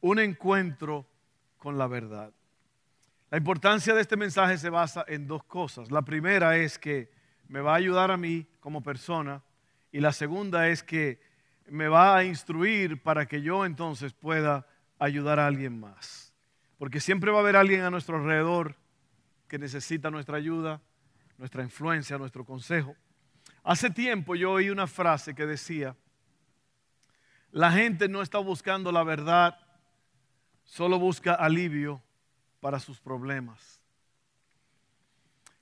Un encuentro con la verdad. La importancia de este mensaje se basa en dos cosas. La primera es que me va a ayudar a mí como persona y la segunda es que me va a instruir para que yo entonces pueda ayudar a alguien más. Porque siempre va a haber alguien a nuestro alrededor que necesita nuestra ayuda, nuestra influencia, nuestro consejo. Hace tiempo yo oí una frase que decía, la gente no está buscando la verdad, solo busca alivio para sus problemas.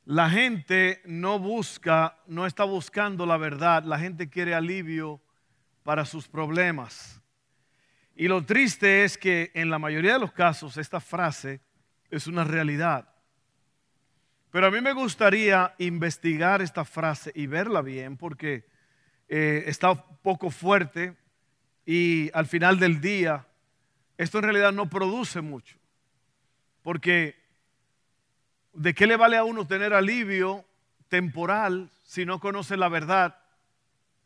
La gente no busca, no está buscando la verdad, la gente quiere alivio para sus problemas. Y lo triste es que en la mayoría de los casos esta frase es una realidad. Pero a mí me gustaría investigar esta frase y verla bien porque eh, está poco fuerte y al final del día esto en realidad no produce mucho. Porque ¿de qué le vale a uno tener alivio temporal si no conoce la verdad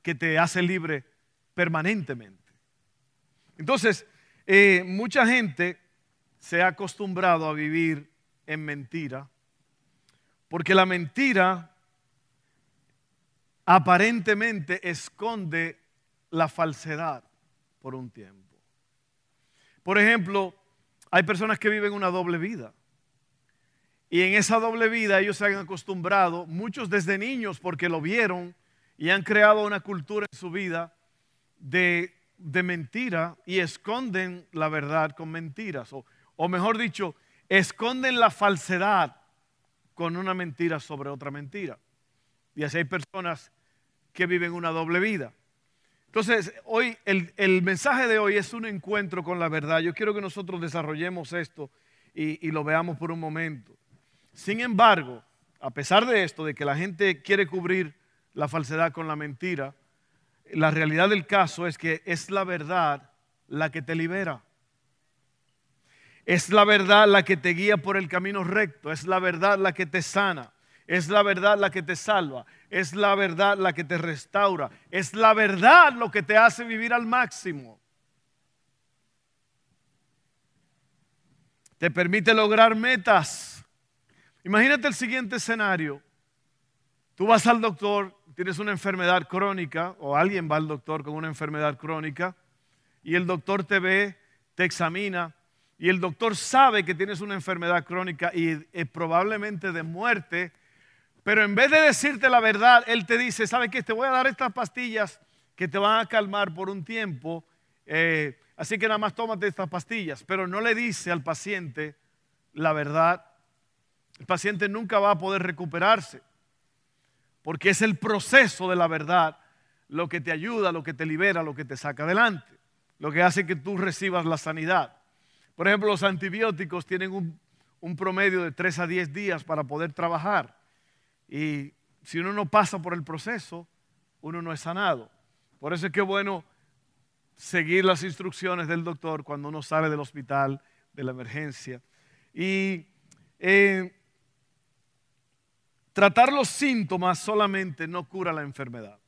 que te hace libre permanentemente? Entonces, eh, mucha gente se ha acostumbrado a vivir en mentira, porque la mentira aparentemente esconde la falsedad por un tiempo. Por ejemplo, hay personas que viven una doble vida. Y en esa doble vida ellos se han acostumbrado, muchos desde niños porque lo vieron y han creado una cultura en su vida de, mentira y esconden la verdad con mentiras. O, o mejor dicho, esconden la falsedad con una mentira sobre otra mentira. Y así hay personas que viven una doble vida. Entonces, hoy el, mensaje de hoy es un encuentro con la verdad. Yo quiero que nosotros desarrollemos esto y, y lo veamos por un momento. Sin embargo, a pesar de esto, de que la gente quiere cubrir la falsedad con la mentira, la realidad del caso es que es la verdad la que te libera. Es la verdad la que te guía por el camino recto. Es la verdad la que te sana. Es la verdad la que te salva. Es la verdad la que te restaura. Es la verdad lo que te hace vivir al máximo. Te permite lograr metas. Imagínate el siguiente escenario. Tú vas al doctor, tienes una enfermedad crónica, o alguien va al doctor con una enfermedad crónica, y el doctor te ve, te examina, y el doctor sabe que tienes una enfermedad crónica y probablemente de muerte, pero en vez de decirte la verdad, Él te dice, ¿sabe qué? Te voy a dar estas pastillas que te van a calmar por un tiempo. Eh, así que nada más tómate estas pastillas. Pero no le dice al paciente la verdad. El paciente nunca va a poder recuperarse. Porque es el proceso de la verdad lo que te ayuda, lo que te libera, lo que te saca adelante. Lo que hace que tú recibas la sanidad. Por ejemplo, los antibióticos tienen un, un promedio de 3 a 10 días para poder trabajar. Y si uno no pasa por el proceso, uno no es sanado. Por eso es que es bueno seguir las instrucciones del doctor cuando uno sale del hospital, de la emergencia. Y eh, tratar los síntomas solamente no cura la enfermedad.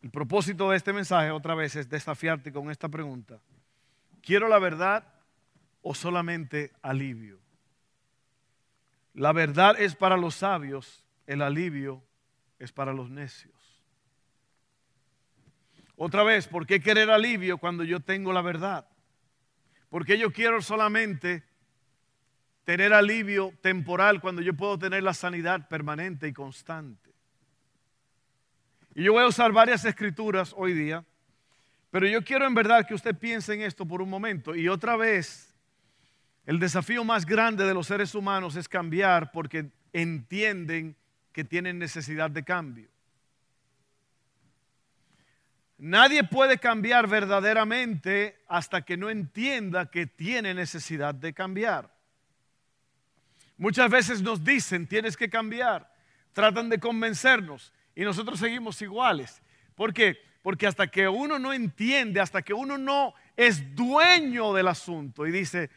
El propósito de este mensaje otra vez es desafiarte con esta pregunta. ¿Quiero la verdad o solamente alivio? La verdad es para los sabios, el alivio es para los necios. Otra vez, ¿por qué querer alivio cuando yo tengo la verdad? Porque yo quiero solamente tener alivio temporal cuando yo puedo tener la sanidad permanente y constante. Y yo voy a usar varias escrituras hoy día, pero yo quiero en verdad que usted piense en esto por un momento. Y otra vez, el desafío más grande de los seres humanos es cambiar porque entienden que tienen necesidad de cambio. Nadie puede cambiar verdaderamente hasta que no entienda que tiene necesidad de cambiar. Muchas veces nos dicen, tienes que cambiar, tratan de convencernos y nosotros seguimos iguales. ¿Por qué? Porque hasta que uno no entiende, hasta que uno no es dueño del asunto y dice,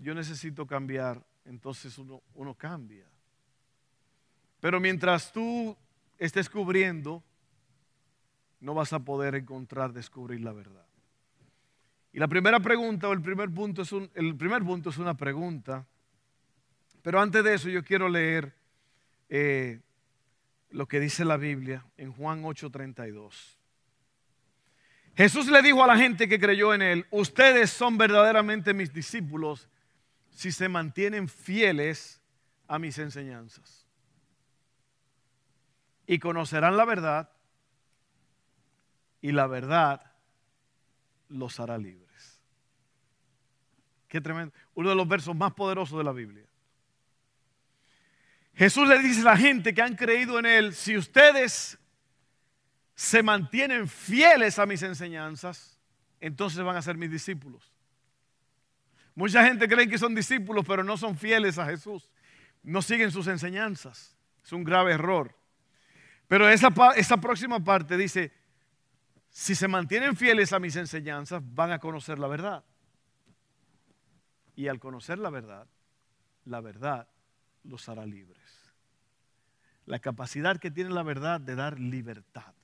yo necesito cambiar, entonces uno, uno cambia. Pero mientras tú estés cubriendo, no vas a poder encontrar, descubrir la verdad. Y la primera pregunta o el primer punto es, un, el primer punto es una pregunta. Pero antes de eso yo quiero leer eh, lo que dice la Biblia en Juan 8:32. Jesús le dijo a la gente que creyó en él, ustedes son verdaderamente mis discípulos si se mantienen fieles a mis enseñanzas. Y conocerán la verdad y la verdad los hará libres. Qué tremendo. Uno de los versos más poderosos de la Biblia. Jesús le dice a la gente que han creído en Él, si ustedes se mantienen fieles a mis enseñanzas, entonces van a ser mis discípulos. Mucha gente cree que son discípulos, pero no son fieles a Jesús. No siguen sus enseñanzas. Es un grave error. Pero esa, esa próxima parte dice, si se mantienen fieles a mis enseñanzas, van a conocer la verdad. Y al conocer la verdad, la verdad los hará libres. La capacidad que tiene la verdad de dar libertad.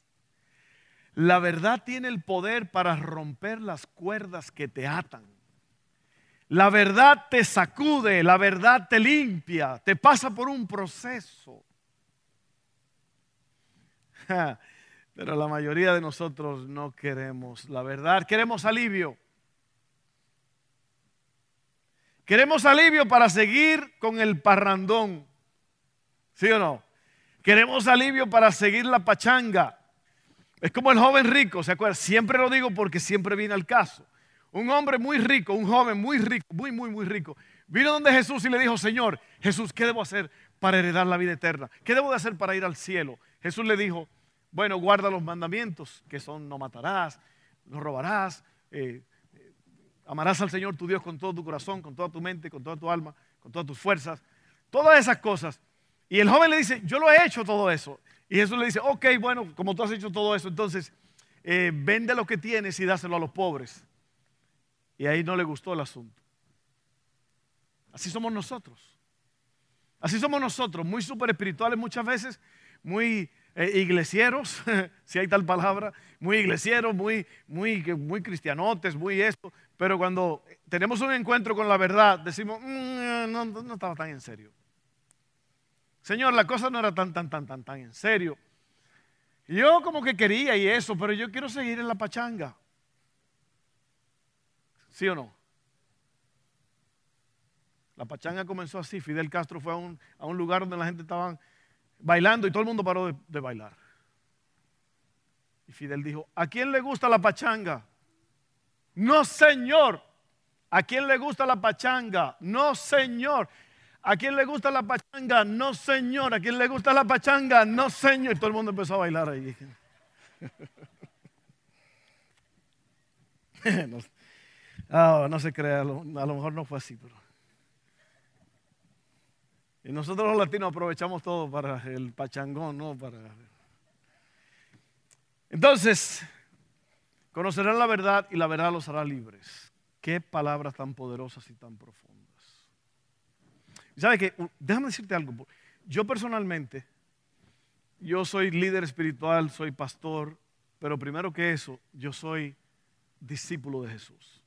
La verdad tiene el poder para romper las cuerdas que te atan. La verdad te sacude, la verdad te limpia, te pasa por un proceso. Pero la mayoría de nosotros no queremos la verdad, queremos alivio. Queremos alivio para seguir con el parrandón. ¿Sí o no? Queremos alivio para seguir la pachanga. Es como el joven rico, ¿se acuerdan? Siempre lo digo porque siempre viene al caso. Un hombre muy rico, un joven muy rico, muy, muy, muy rico, vino donde Jesús y le dijo, Señor, Jesús, ¿qué debo hacer para heredar la vida eterna? ¿Qué debo de hacer para ir al cielo? Jesús le dijo, bueno, guarda los mandamientos, que son no matarás, no robarás, eh, eh, amarás al Señor tu Dios con todo tu corazón, con toda tu mente, con toda tu alma, con todas tus fuerzas, todas esas cosas. Y el joven le dice, yo lo he hecho todo eso. Y Jesús le dice, ok, bueno, como tú has hecho todo eso, entonces eh, vende lo que tienes y dáselo a los pobres. Y ahí no le gustó el asunto. Así somos nosotros. Así somos nosotros, muy super espirituales muchas veces, muy eh, igleseros, si hay tal palabra, muy igleseros, muy, muy, muy cristianotes, muy esto, pero cuando tenemos un encuentro con la verdad, decimos, mm, no, no estaba tan en serio. Señor, la cosa no era tan, tan, tan, tan, tan en serio. Yo como que quería y eso, pero yo quiero seguir en la pachanga. ¿Sí o no? La pachanga comenzó así. Fidel Castro fue a un, a un lugar donde la gente estaba bailando y todo el mundo paró de, bailar. Y Fidel dijo, ¿a quién le gusta la pachanga? No, señor. ¿A quién le gusta la pachanga? No, señor. ¿A quién le gusta la pachanga? No, señor. ¿A quién le gusta la pachanga? No, señor. Y todo el mundo empezó a bailar ahí. ah, no se crea, a lo mejor no fue así, pero... Y nosotros los latinos aprovechamos todo para el pachangón, ¿no? Para... Entonces, conocerán la verdad y la verdad los hará libres. Qué palabras tan poderosas y tan profundas. ¿Sabe qué? Déjame decirte algo. Yo personalmente, yo soy líder espiritual, soy pastor, pero primero que eso, yo soy discípulo de Jesús.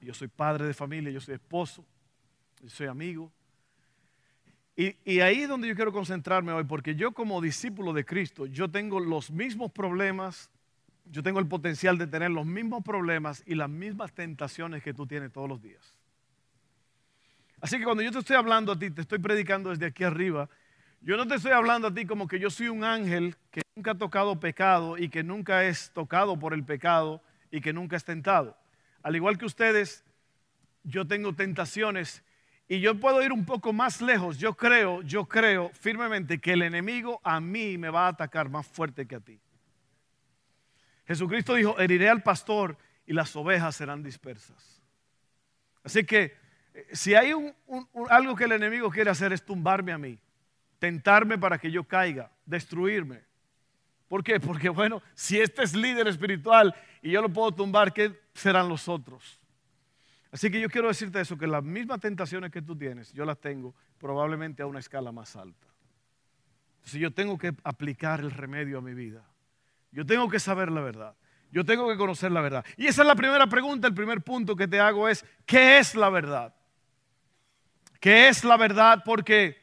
Yo soy padre de familia, yo soy esposo, yo soy amigo, y, ahí es donde yo quiero concentrarme hoy, porque yo como discípulo de Cristo, yo tengo los mismos problemas, yo tengo el potencial de tener los mismos problemas y las mismas tentaciones que tú tienes todos los días. Así que cuando yo te estoy hablando a ti, te estoy predicando desde aquí arriba, yo no te estoy hablando a ti como que yo soy un ángel que nunca ha tocado pecado y que nunca es tocado por el pecado y que nunca es tentado. Al igual que ustedes, yo tengo tentaciones y yo puedo ir un poco más lejos. Yo creo, yo creo firmemente que el enemigo a mí me va a atacar más fuerte que a ti. Jesucristo dijo, heriré al pastor y las ovejas serán dispersas. Así que eh, si hay algo que el enemigo quiere hacer es tumbarme a mí, tentarme para que yo caiga, destruirme. ¿Por qué? Porque bueno, si este es líder espiritual y yo lo puedo tumbar, ¿qué serán los otros? Así que yo quiero decirte eso, que las mismas tentaciones que tú tienes, yo las tengo probablemente a una escala más alta. Si yo tengo que aplicar el remedio a mi vida. Yo tengo que saber la verdad. Yo tengo que conocer la verdad. Y esa es la primera pregunta, el primer punto que te hago es, ¿qué es la verdad? ¿Qué es la verdad? Porque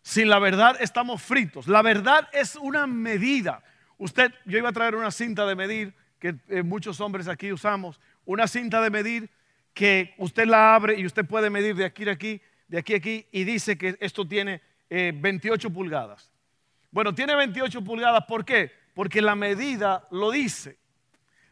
sin la verdad estamos fritos. La verdad es una medida. Usted, yo iba a traer una cinta de medir que eh, muchos hombres aquí usamos, una cinta de medir que usted la abre y usted puede medir de aquí a aquí, de aquí a aquí, y dice que esto tiene 28 eh, pulgadas. Bueno, tiene 28 pulgadas, ¿por qué? Porque la medida lo dice.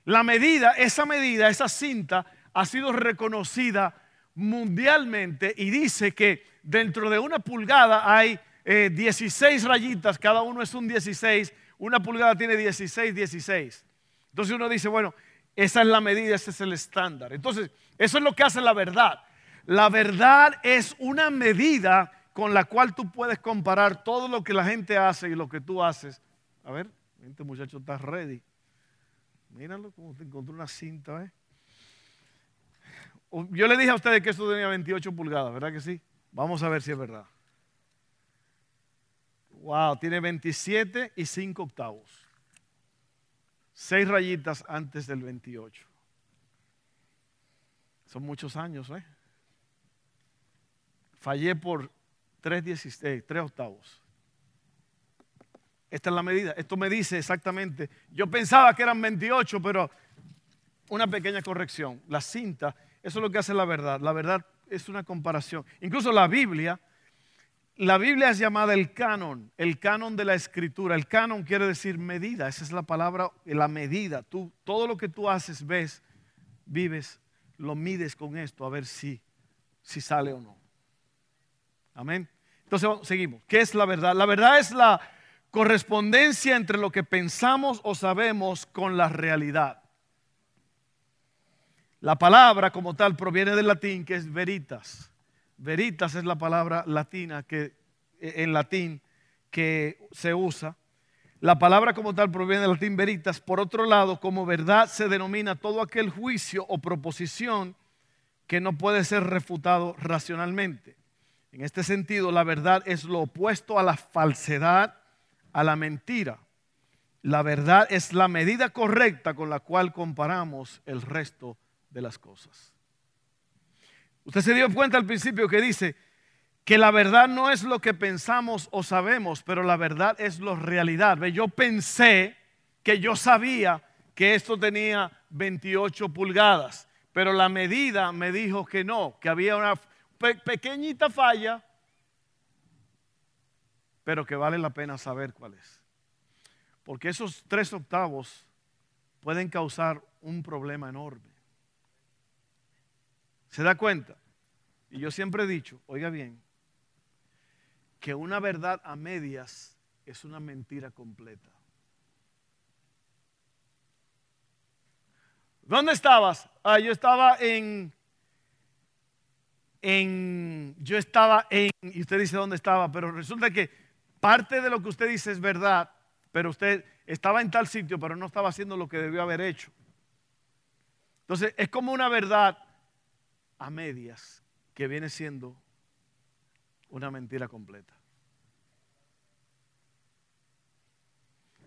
La medida, esa medida, esa cinta ha sido reconocida mundialmente y dice que dentro de una pulgada hay 16 eh, rayitas, cada uno es un 16 una pulgada tiene 16, 16. Entonces uno dice, bueno, esa es la medida, ese es el estándar. Entonces, eso es lo que hace la verdad. La verdad es una medida con la cual tú puedes comparar todo lo que la gente hace y lo que tú haces. A ver, este muchacho está ready. Míralo como te encontró una cinta. ¿eh? Yo le dije a ustedes que esto tenía 28 pulgadas, ¿verdad que sí? Vamos a ver si es verdad. Wow, tiene 27 y 5 octavos. Seis rayitas antes del 28. Son muchos años, ¿eh? Fallé por 3, 3 octavos. Esta es la medida. Esto me dice exactamente. Yo pensaba que eran 28, pero una pequeña corrección. La cinta, eso es lo que hace la verdad. La verdad es una comparación. Incluso la Biblia la Biblia es llamada el canon, el canon de la escritura. El canon quiere decir medida, esa es la palabra, la medida. Tú, todo lo que tú haces, ves, vives, lo mides con esto a ver si, si sale o no. Amén. Entonces seguimos. ¿Qué es la verdad? La verdad es la correspondencia entre lo que pensamos o sabemos con la realidad. La palabra como tal proviene del latín que es veritas Veritas es la palabra latina que e, en latín que se usa. La palabra como tal proviene del latín veritas. Por otro lado, como verdad se denomina todo aquel juicio o proposición que no puede ser refutado racionalmente. En este sentido, la verdad es lo opuesto a la falsedad, a la mentira. La verdad es la medida correcta con la cual comparamos el resto de las cosas. Usted se dio cuenta al principio que dice que la verdad no es lo que pensamos o sabemos, pero la verdad es la realidad. Yo pensé que yo sabía que esto tenía 28 pulgadas, pero la medida me dijo que no, que había una pequeñita falla, pero que vale la pena saber cuál es. Porque esos tres octavos pueden causar un problema enorme. ¿Se da cuenta? Y yo siempre he dicho, oiga bien, que una verdad a medias es una mentira completa. ¿Dónde estabas? Ah, yo estaba en, en, yo estaba en, y usted dice dónde estaba, pero resulta que parte de lo que usted dice es verdad, pero usted estaba en tal sitio, pero no estaba haciendo lo que debió haber hecho. Entonces, es como una verdad a medias que viene siendo una mentira completa.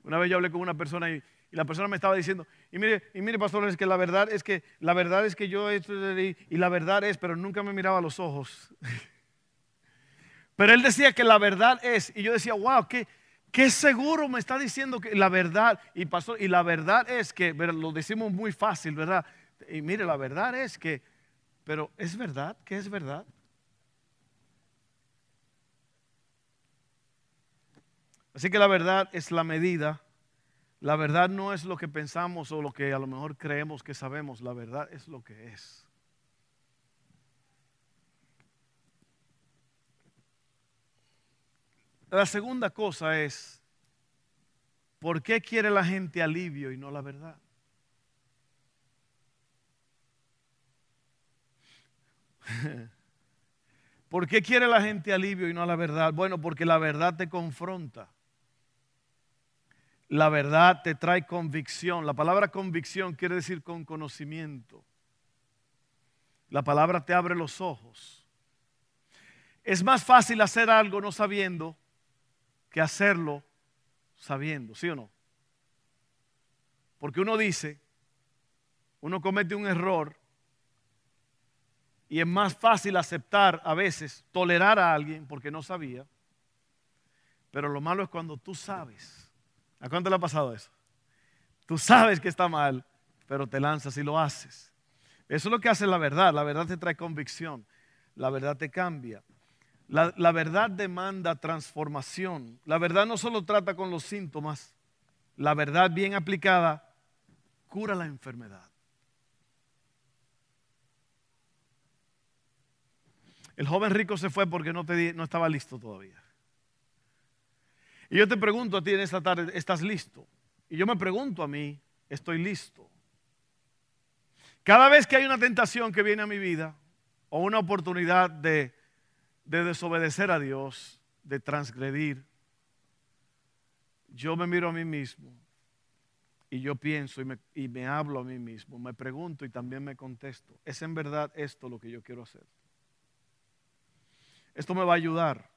Una vez yo hablé con una persona y, la persona me estaba diciendo, y mire, y mire, pastor, es que la verdad es que la verdad es que yo y, y la verdad es, pero nunca me miraba a los ojos. pero él decía que la verdad es, y yo decía, wow, qué, qué seguro me está diciendo que la verdad, y pastor, y la verdad es que, lo decimos muy fácil, ¿verdad? Y mire, la verdad es que pero ¿es verdad? ¿Qué es verdad? Así que la verdad es la medida. La verdad no es lo que pensamos o lo que a lo mejor creemos que sabemos. La verdad es lo que es. La segunda cosa es, ¿por qué quiere la gente alivio y no la verdad? ¿Por qué quiere la gente alivio y no la verdad? Bueno, porque la verdad te confronta. La verdad te trae convicción. La palabra convicción quiere decir con conocimiento. La palabra te abre los ojos. Es más fácil hacer algo no sabiendo que hacerlo sabiendo, ¿sí o no? Porque uno dice, uno comete un error y es más fácil aceptar a veces, tolerar a alguien porque no sabía. Pero lo malo es cuando tú sabes. ¿A cuánto le ha pasado eso? Tú sabes que está mal, pero te lanzas y lo haces. Eso es lo que hace la verdad. La verdad te trae convicción. La verdad te cambia. La, la, verdad demanda transformación. La verdad no solo trata con los síntomas. La verdad bien aplicada cura la enfermedad. El joven rico se fue porque no, te, no estaba listo todavía. Y yo te pregunto a ti en esta tarde, ¿estás listo? Y yo me pregunto a mí, ¿estoy listo? Cada vez que hay una tentación que viene a mi vida o una oportunidad de, de desobedecer a Dios, de transgredir, yo me miro a mí mismo y yo pienso y me, y me, hablo a mí mismo, me pregunto y también me contesto, ¿es en verdad esto lo que yo quiero hacer? Esto me va a ayudar.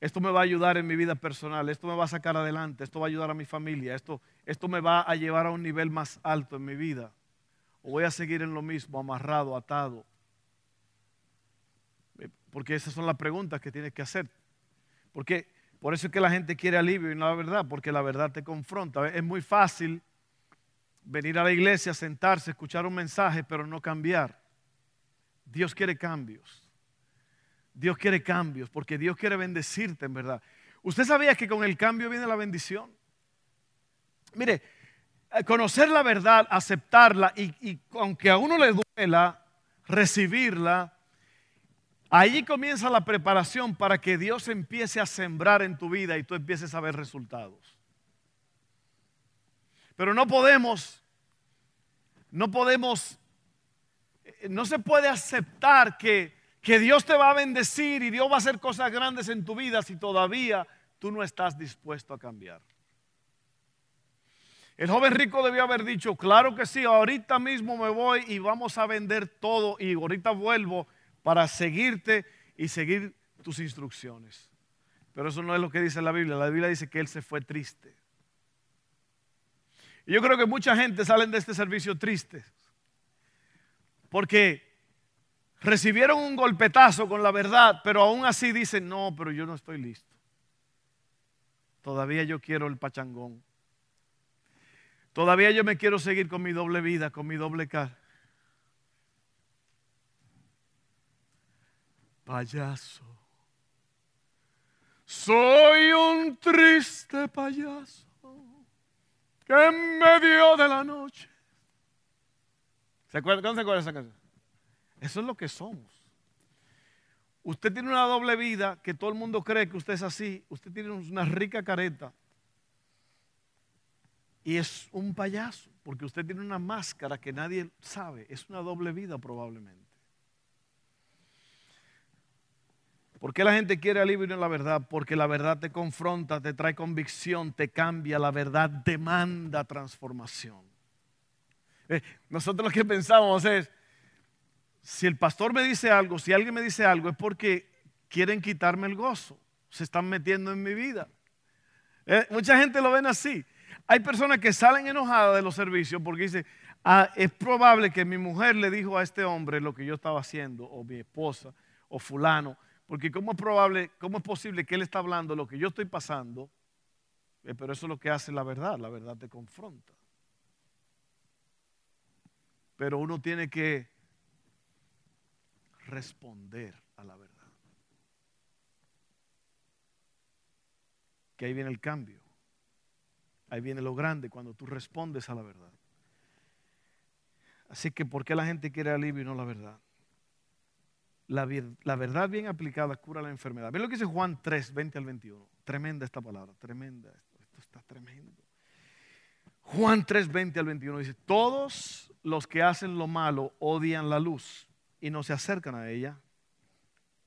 Esto me va a ayudar en mi vida personal. Esto me va a sacar adelante. Esto va a ayudar a mi familia. Esto, esto me va a llevar a un nivel más alto en mi vida. O voy a seguir en lo mismo, amarrado, atado. Porque esas son las preguntas que tienes que hacer. Porque por eso es que la gente quiere alivio y no la verdad, porque la verdad te confronta. Es muy fácil venir a la iglesia, sentarse, escuchar un mensaje, pero no cambiar. Dios quiere cambios. Dios quiere cambios, porque Dios quiere bendecirte en verdad. ¿Usted sabía que con el cambio viene la bendición? Mire, eh, conocer la verdad, aceptarla y, aunque a uno le duela, recibirla, ahí comienza la preparación para que Dios empiece a sembrar en tu vida y tú empieces a ver resultados. Pero no podemos, no podemos, eh, no se puede aceptar que que Dios te va a bendecir y Dios va a hacer cosas grandes en tu vida si todavía tú no estás dispuesto a cambiar. El joven rico debió haber dicho, claro que sí, ahorita mismo me voy y vamos a vender todo y ahorita vuelvo para seguirte y seguir tus instrucciones. Pero eso no es lo que dice la Biblia. La Biblia dice que él se fue triste. Y yo creo que mucha gente salen de este servicio tristes. Porque recibieron un golpetazo con la verdad, pero aún así dicen, no, pero yo no estoy listo. Todavía yo quiero el pachangón. Todavía yo me quiero seguir con mi doble vida, con mi doble cara. Payaso. Soy un triste payaso que en medio de la noche. ¿Se? ¿Cómo se acuerda esa canción? Eso es lo que somos. Usted tiene una doble vida que todo el mundo cree que usted es así. Usted tiene una rica careta. Y es un payaso, porque usted tiene una máscara que nadie sabe. Es una doble vida probablemente. ¿Por qué la gente quiere alivio no la verdad? Porque la verdad te confronta, te trae convicción, te cambia. La verdad demanda transformación. Eh, nosotros lo que pensamos es, si el pastor me dice algo, si alguien me dice algo, es porque quieren quitarme el gozo. Se están metiendo en mi vida. Eh, mucha gente lo ven así. Hay personas que salen enojadas de los servicios porque dicen, ah, es probable que mi mujer le dijo a este hombre lo que yo estaba haciendo, o mi esposa, o fulano, porque cómo es probable, cómo es posible que él está hablando lo que yo estoy pasando, eh, pero eso es lo que hace la verdad, la verdad te confronta. Pero uno tiene que responder a la verdad. Que ahí viene el cambio. Ahí viene lo grande cuando tú respondes a la verdad. Así que, ¿por qué la gente quiere alivio y no la verdad? La, la, verdad bien aplicada cura la enfermedad. Ven lo que dice Juan 3, 20 al 21. Tremenda esta palabra, tremenda. Esto, esto está tremendo. Juan 3, 20 al 21 dice, todos los que hacen lo malo odian la luz y no se acercan a ella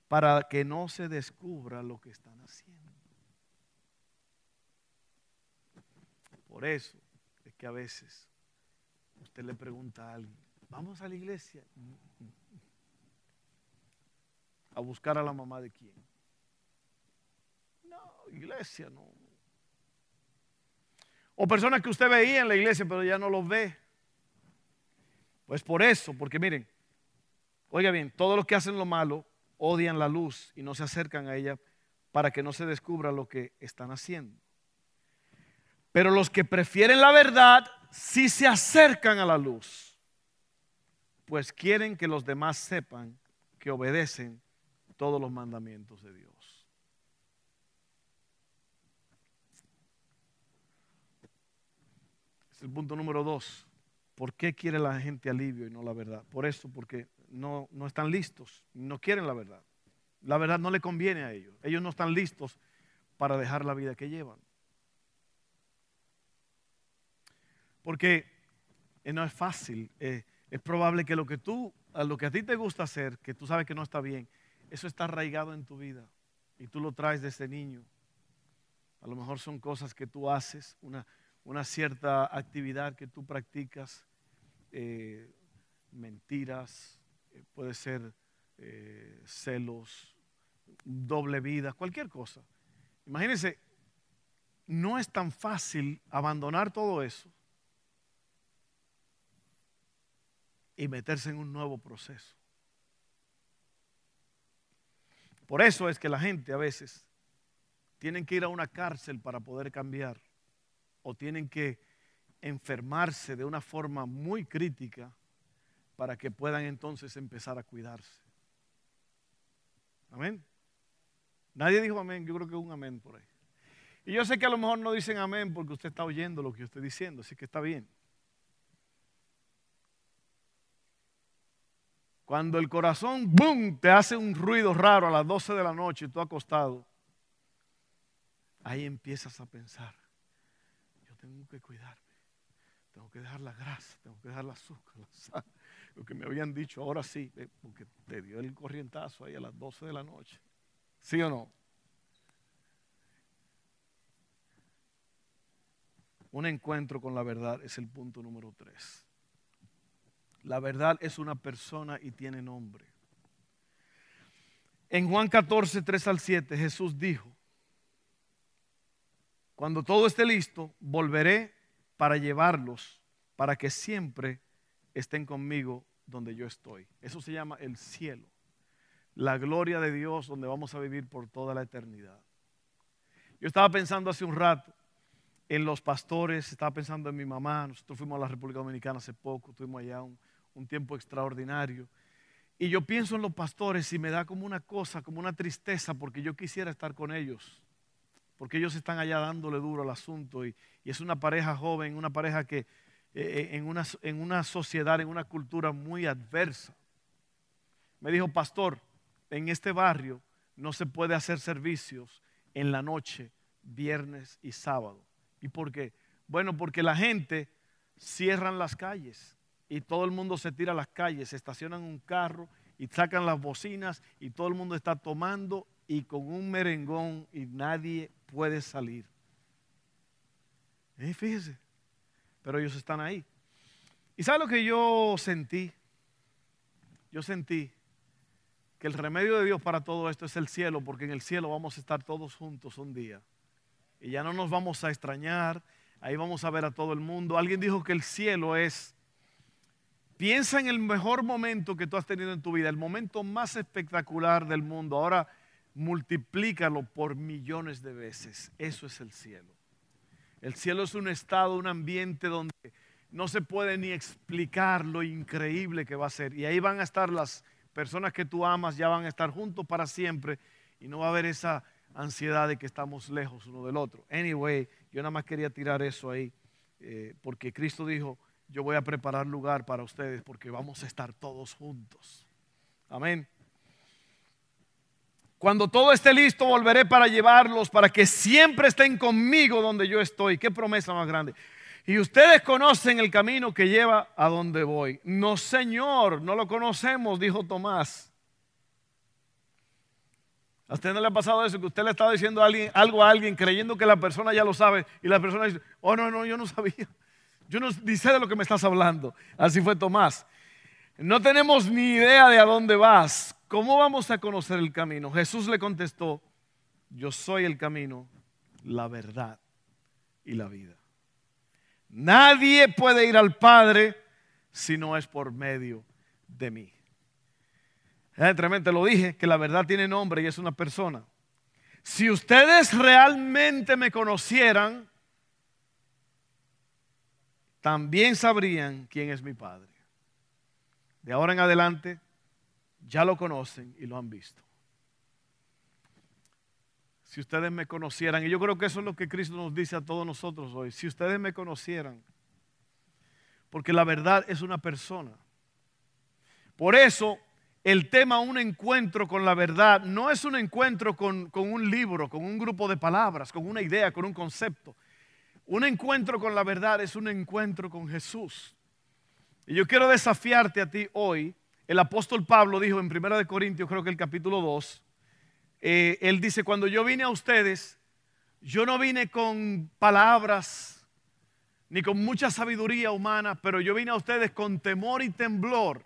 para que no se descubra lo que están haciendo. Por eso es que a veces usted le pregunta a alguien, ¿vamos a la iglesia? A buscar a la mamá de quién. No, iglesia no. O personas que usted veía en la iglesia pero ya no los ve. Pues por eso, porque miren, oiga bien, todos los que hacen lo malo odian la luz y no se acercan a ella para que no se descubra lo que están haciendo. Pero los que prefieren la verdad sí se acercan a la luz, pues quieren que los demás sepan que obedecen todos los mandamientos de Dios. Es el punto número dos. ¿Por qué quiere la gente alivio y no la verdad? Por eso, porque no, no están listos, no quieren la verdad. La verdad no le conviene a ellos. Ellos no están listos para dejar la vida que llevan. Porque eh, no es fácil. Eh, es probable que lo que tú, a lo que a ti te gusta hacer, que tú sabes que no está bien, eso está arraigado en tu vida y tú lo traes desde niño. A lo mejor son cosas que tú haces, una, una cierta actividad que tú practicas, eh, mentiras, puede ser eh, celos, doble vida, cualquier cosa. Imagínense, no es tan fácil abandonar todo eso y meterse en un nuevo proceso. Por eso es que la gente a veces tienen que ir a una cárcel para poder cambiar o tienen que enfermarse de una forma muy crítica para que puedan entonces empezar a cuidarse. Amén. Nadie dijo amén, yo creo que un amén por ahí. Y yo sé que a lo mejor no dicen amén porque usted está oyendo lo que yo estoy diciendo, así que está bien. Cuando el corazón, ¡boom!, te hace un ruido raro a las 12 de la noche y tú acostado, ahí empiezas a pensar, yo tengo que cuidarme, tengo que dejar la grasa, tengo que dejar la azúcar, la sal, lo que me habían dicho, ahora sí, eh, porque te dio el corrientazo ahí a las 12 de la noche. ¿Sí o no? Un encuentro con la verdad es el punto número 3. La verdad es una persona y tiene nombre. En Juan 14, 3 al 7, Jesús dijo, cuando todo esté listo, volveré para llevarlos, para que siempre estén conmigo donde yo estoy. Eso se llama el cielo. La gloria de Dios donde vamos a vivir por toda la eternidad. Yo estaba pensando hace un rato en los pastores, estaba pensando en mi mamá. Nosotros fuimos a la República Dominicana hace poco, estuvimos allá un, un tiempo extraordinario. Y yo pienso en los pastores y me da como una cosa, como una tristeza, porque yo quisiera estar con ellos, porque ellos están allá dándole duro al asunto y, y es una pareja joven, una pareja que en, una, en una sociedad, en una cultura muy adversa. Me dijo, pastor, en este barrio no se puede hacer servicios en la noche, viernes y sábado. ¿Y por qué? Bueno, porque la gente cierran las calles y todo el mundo se tira a las calles, estacionan un carro y sacan las bocinas y todo el mundo está tomando y con un merengón y nadie puede salir. ¿Eh? Fíjese, pero ellos están ahí. ¿Y sabe lo que yo sentí? Yo sentí que el remedio de Dios para todo esto es el cielo, porque en el cielo vamos a estar todos juntos un día. Y ya no nos vamos a extrañar, ahí vamos a ver a todo el mundo. Alguien dijo que el cielo es, piensa en el mejor momento que tú has tenido en tu vida, el momento más espectacular del mundo. Ahora multiplícalo por millones de veces. Eso es el cielo. El cielo es un estado, un ambiente donde no se puede ni explicar lo increíble que va a ser. Y ahí van a estar las personas que tú amas, ya van a estar juntos para siempre y no va a haber esa ansiedad de que estamos lejos uno del otro. Anyway, yo nada más quería tirar eso ahí, eh, porque Cristo dijo, yo voy a preparar lugar para ustedes porque vamos a estar todos juntos. Amén. Cuando todo esté listo, volveré para llevarlos, para que siempre estén conmigo donde yo estoy. Qué promesa más grande. Y ustedes conocen el camino que lleva a donde voy. No, Señor, no lo conocemos, dijo Tomás. ¿A usted no le ha pasado eso? Que usted le estaba diciendo algo a alguien creyendo que la persona ya lo sabe y la persona dice, oh no, no, yo no sabía. Yo no ni sé de lo que me estás hablando. Así fue Tomás. No tenemos ni idea de a dónde vas. ¿Cómo vamos a conocer el camino? Jesús le contestó, yo soy el camino, la verdad y la vida. Nadie puede ir al Padre si no es por medio de mí. Tremendo, lo dije, que la verdad tiene nombre y es una persona. Si ustedes realmente me conocieran, también sabrían quién es mi Padre. De ahora en adelante, ya lo conocen y lo han visto. Si ustedes me conocieran, y yo creo que eso es lo que Cristo nos dice a todos nosotros hoy, si ustedes me conocieran, porque la verdad es una persona. Por eso el tema un encuentro con la verdad no es un encuentro con, con, un libro, con un grupo de palabras, con una idea, con un concepto. Un encuentro con la verdad es un encuentro con Jesús. Y yo quiero desafiarte a ti hoy. El apóstol Pablo dijo en 1 Corintios, creo que el capítulo 2, eh, él dice, cuando yo vine a ustedes, yo no vine con palabras ni con mucha sabiduría humana, pero yo vine a ustedes con temor y temblor.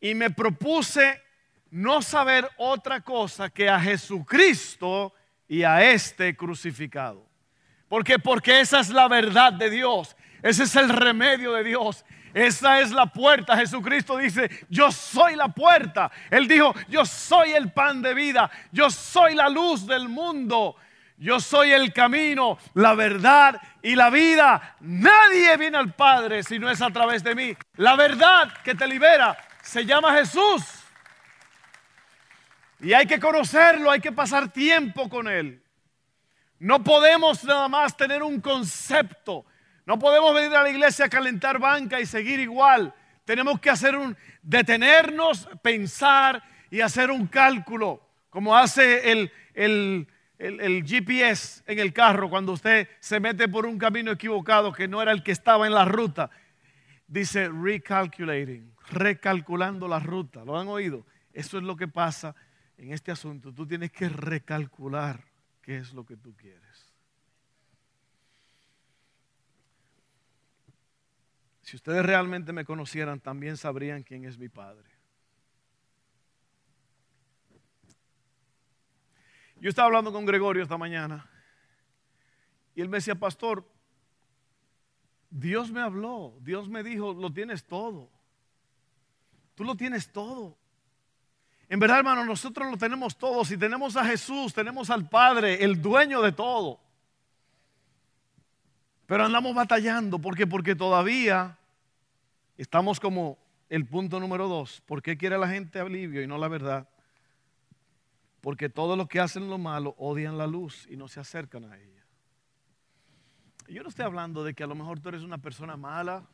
Y me propuse no saber otra cosa que a Jesucristo y a este crucificado. ¿Por qué? Porque esa es la verdad de Dios. Ese es el remedio de Dios. Esa es la puerta. Jesucristo dice, yo soy la puerta. Él dijo, yo soy el pan de vida. Yo soy la luz del mundo. Yo soy el camino, la verdad y la vida. Nadie viene al Padre si no es a través de mí. La verdad que te libera se llama Jesús. Y hay que conocerlo, hay que pasar tiempo con Él. No podemos nada más tener un concepto. No podemos venir a la iglesia a calentar banca y seguir igual. Tenemos que hacer un detenernos, pensar y hacer un cálculo, como hace el, el, el, GPS en el carro cuando usted se mete por un camino equivocado que no era el que estaba en la ruta. Dice recalculating, recalculando la ruta. ¿Lo han oído? Eso es lo que pasa en este asunto. Tú tienes que recalcular qué es lo que tú quieres. Si ustedes realmente me conocieran, también sabrían quién es mi Padre. Yo estaba hablando con Gregorio esta mañana y él me decía, pastor, Dios me habló, Dios me dijo, lo tienes todo. Tú lo tienes todo. En verdad, hermano, nosotros lo tenemos todo. Si tenemos a Jesús, tenemos al Padre, el dueño de todo. Pero andamos batallando. ¿Por qué? Porque todavía Estamos como el punto número dos. ¿Por qué quiere la gente alivio y no la verdad? Porque todos los que hacen lo malo odian la luz y no se acercan a ella. Yo no estoy hablando de que a lo mejor tú eres una persona mala.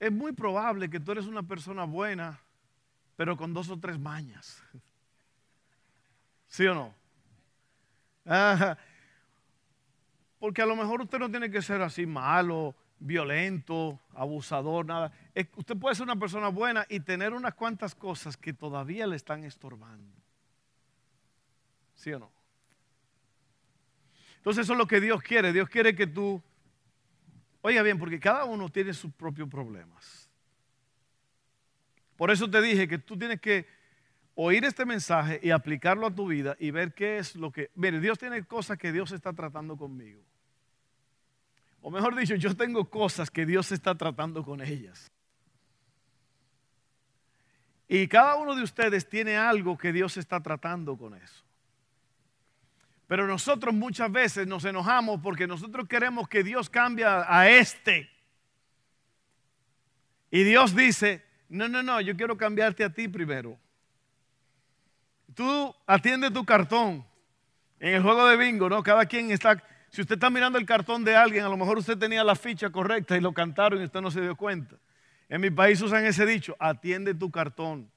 Es muy probable que tú eres una persona buena, pero con dos o tres mañas. ¿Sí o no? Porque a lo mejor usted no tiene que ser así malo, violento, abusador, nada. Usted puede ser una persona buena y tener unas cuantas cosas que todavía le están estorbando. ¿Sí o no? Entonces eso es lo que Dios quiere. Dios quiere que tú, oiga bien, porque cada uno tiene sus propios problemas. Por eso te dije que tú tienes que oír este mensaje y aplicarlo a tu vida y ver qué es lo que... Mire, Dios tiene cosas que Dios está tratando conmigo. O mejor dicho, yo tengo cosas que Dios está tratando con ellas. Y cada uno de ustedes tiene algo que Dios está tratando con eso. Pero nosotros muchas veces nos enojamos porque nosotros queremos que Dios cambie a este. Y Dios dice, no, no, no, yo quiero cambiarte a ti primero. Tú atiende tu cartón. En el juego de bingo, ¿no? Cada quien está si usted está mirando el cartón de alguien, a lo mejor usted tenía la ficha correcta y lo cantaron y usted no se dio cuenta. En mi país usan ese dicho, atiende tu cartón.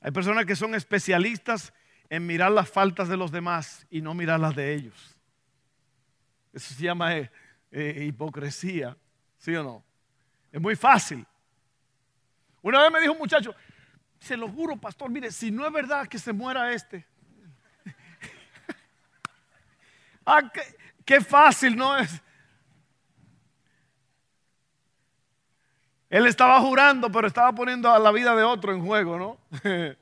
Hay personas que son especialistas en mirar las faltas de los demás y no mirar las de ellos. Eso se llama eh, eh, hipocresía, ¿sí o no? Es muy fácil. Una vez me dijo un muchacho, se lo juro, pastor, mire, si no es verdad que se muera este. Ah, qué fácil, ¿no es? Él estaba jurando, pero estaba poniendo a la vida de otro en juego, ¿no?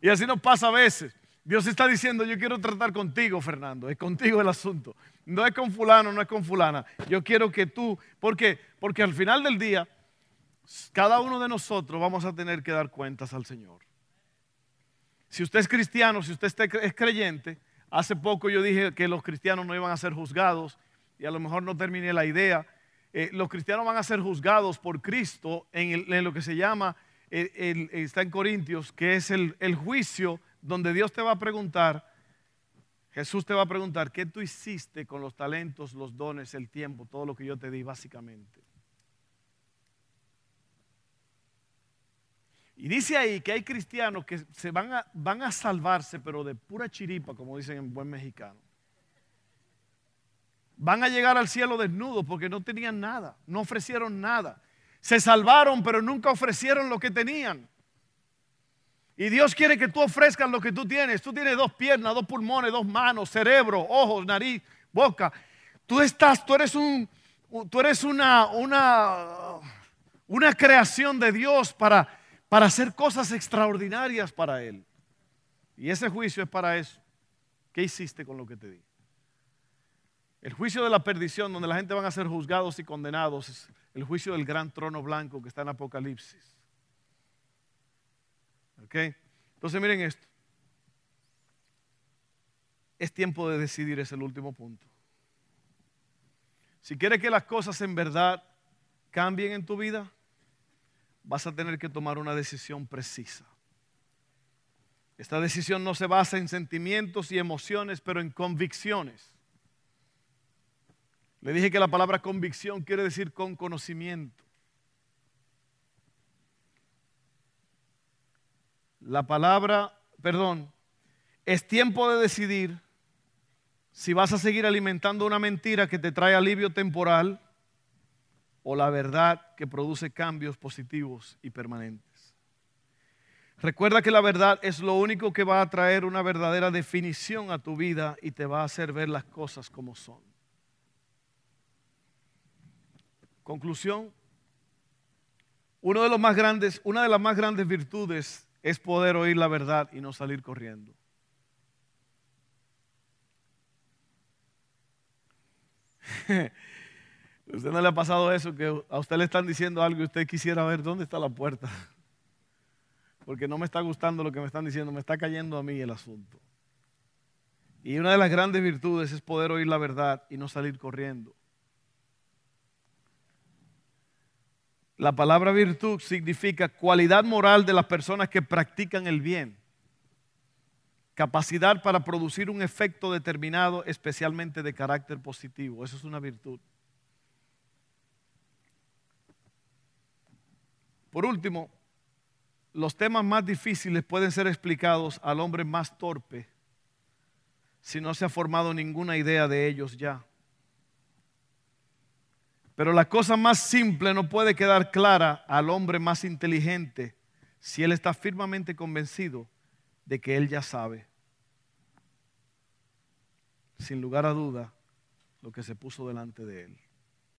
y así nos pasa a veces. Dios está diciendo, yo quiero tratar contigo, Fernando, es contigo el asunto. No es con fulano, no es con fulana. Yo quiero que tú, ¿por qué? Porque al final del día, cada uno de nosotros vamos a tener que dar cuentas al Señor. Si usted es cristiano, si usted es creyente, hace poco yo dije que los cristianos no iban a ser juzgados y a lo mejor no terminé la idea eh, los cristianos van a ser juzgados por Cristo en, lo que se llama, está en Corintios, que es el juicio donde Dios te va a preguntar, Jesús te va a preguntar, ¿qué tú hiciste con los talentos, los dones, el tiempo, todo lo que yo te di básicamente? Y dice ahí que hay cristianos que se van a, van a salvarse, pero de pura chiripa, como dicen en buen mexicano van a llegar al cielo desnudos porque no tenían nada, no ofrecieron nada. Se salvaron, pero nunca ofrecieron lo que tenían. Y Dios quiere que tú ofrezcas lo que tú tienes. Tú tienes dos piernas, dos pulmones, dos manos, cerebro, ojos, nariz, boca. Tú estás, tú eres un, tú eres una, una, una creación de Dios para, para hacer cosas extraordinarias para Él. Y ese juicio es para eso. ¿Qué hiciste con lo que te di? El juicio de la perdición, donde la gente van a ser juzgados y condenados, es el juicio del gran trono blanco que está en Apocalipsis. ¿Ok? Entonces miren esto. Es tiempo de decidir, es el último punto. Si quieres que las cosas en verdad cambien en tu vida, vas a tener que tomar una decisión precisa. Esta decisión no se basa en sentimientos y emociones, pero en convicciones. Le dije que la palabra convicción quiere decir con conocimiento. La palabra, perdón, es tiempo de decidir si vas a seguir alimentando una mentira que te trae alivio temporal o la verdad que produce cambios positivos y permanentes. Recuerda que la verdad es lo único que va a traer una verdadera definición a tu vida y te va a hacer ver las cosas como son. Conclusión, una de las más grandes virtudes es poder oír la verdad y no salir corriendo. ¿Usted no le ha pasado eso? Que a usted le están diciendo algo y usted quisiera ver dónde está la puerta. Porque no me está gustando lo que me están diciendo, me está cayendo a mí el asunto. Y una de las grandes virtudes es poder oír la verdad y no salir corriendo. La palabra virtud significa cualidad moral de las personas que practican el bien. Capacidad para producir un efecto determinado, especialmente de carácter positivo. Eso es una virtud. Por último, los temas más difíciles pueden ser explicados al hombre más torpe si no se ha formado ninguna idea de ellos ya. Pero la cosa más simple no puede quedar clara al hombre más inteligente si él está firmemente convencido de que él ya sabe, sin lugar a duda, lo que se puso delante de él.